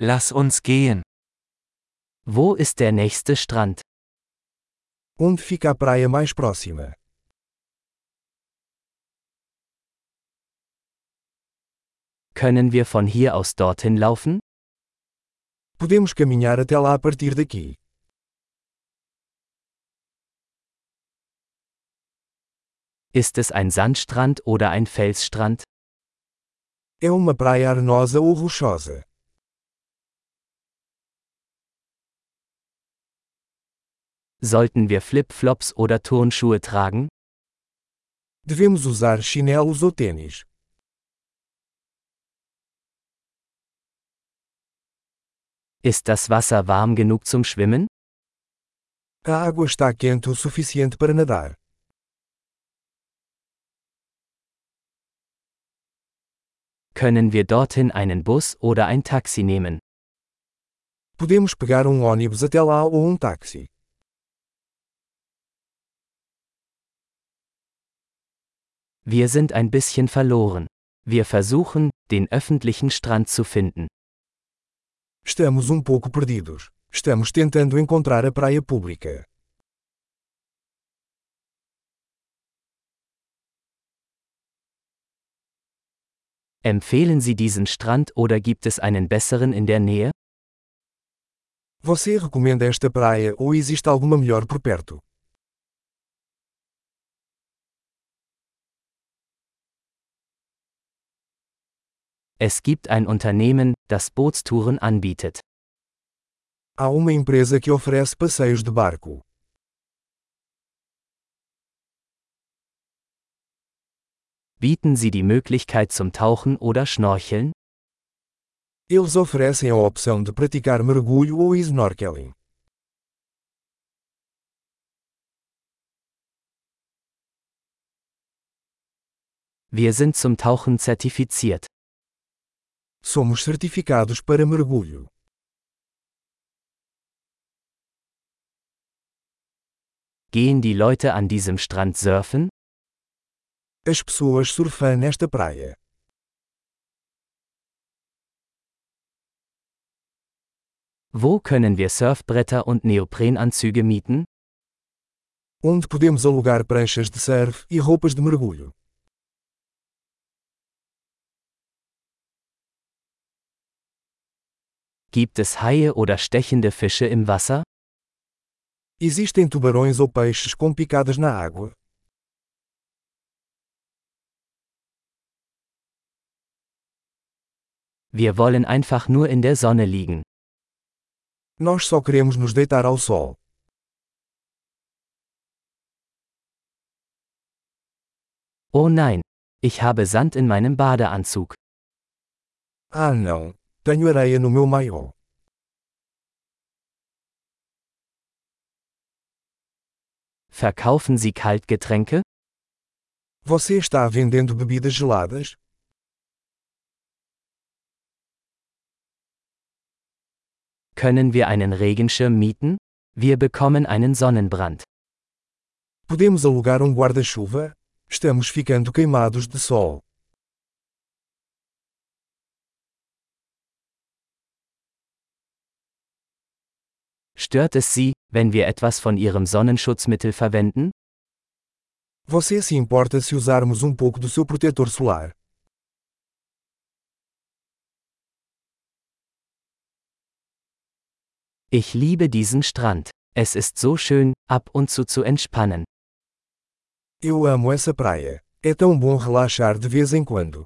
Lass uns gehen. Wo ist der nächste Strand? Onde fica a praia mais próxima? Können wir von hier aus dorthin laufen? Podemos caminhar até lá a partir daqui. Ist es ein Sandstrand oder ein Felsstrand? É uma praia arenosa ou rochosa? Sollten wir Flip-Flops oder Turnschuhe tragen? Devemos usar chinelos ou tênis? Ist das Wasser warm genug zum Schwimmen? A água está quente o suficiente para nadar. Können wir dorthin einen Bus oder ein Taxi nehmen? Podemos pegar um ônibus até lá ou um táxi. Wir sind ein bisschen verloren. Wir versuchen, den öffentlichen Strand zu finden. Estamos um pouco perdidos. Estamos tentando encontrar a praia pública. Empfehlen Sie diesen Strand oder gibt es einen besseren in der Nähe? Você recomenda esta praia ou existe alguma melhor por perto? Es gibt ein Unternehmen, das Bootstouren anbietet. Há uma empresa que oferece passeios de barco. Bieten Sie die Möglichkeit zum Tauchen oder Schnorcheln? Eles oferecem a opção de praticar mergulho ou snorkeling. Wir sind zum Tauchen zertifiziert. Somos certificados para mergulho. Gehen die Leute an diesem Strand surfen? As pessoas surfam nesta praia. Wo können wir Surfbretter und Neoprenanzüge mieten? Onde podemos alugar pranchas de surf e roupas de mergulho. Gibt es Haie oder stechende Fische im Wasser? Existem tubarões ou peixes com picadas na água? Wir wollen einfach nur in der Sonne liegen. Nós só queremos nos deitar ao sol. Oh nein, ich habe Sand in meinem Badeanzug. Ah não, tenho areia no meu maiô. Verkaufen Sie Kaltgetränke? Você está vendendo bebidas geladas? Können wir einen Regenschirm mieten? Wir bekommen einen Sonnenbrand. Podemos alugar um guarda-chuva? Estamos ficando queimados de sol. Stört es Sie, wenn wir etwas von Ihrem Sonnenschutzmittel verwenden? Você se importa se usarmos um pouco do seu protetor solar? Ich liebe diesen Strand. Es ist so schön, ab und zu zu entspannen. Eu amo essa praia. É tão bom relaxar de vez em quando.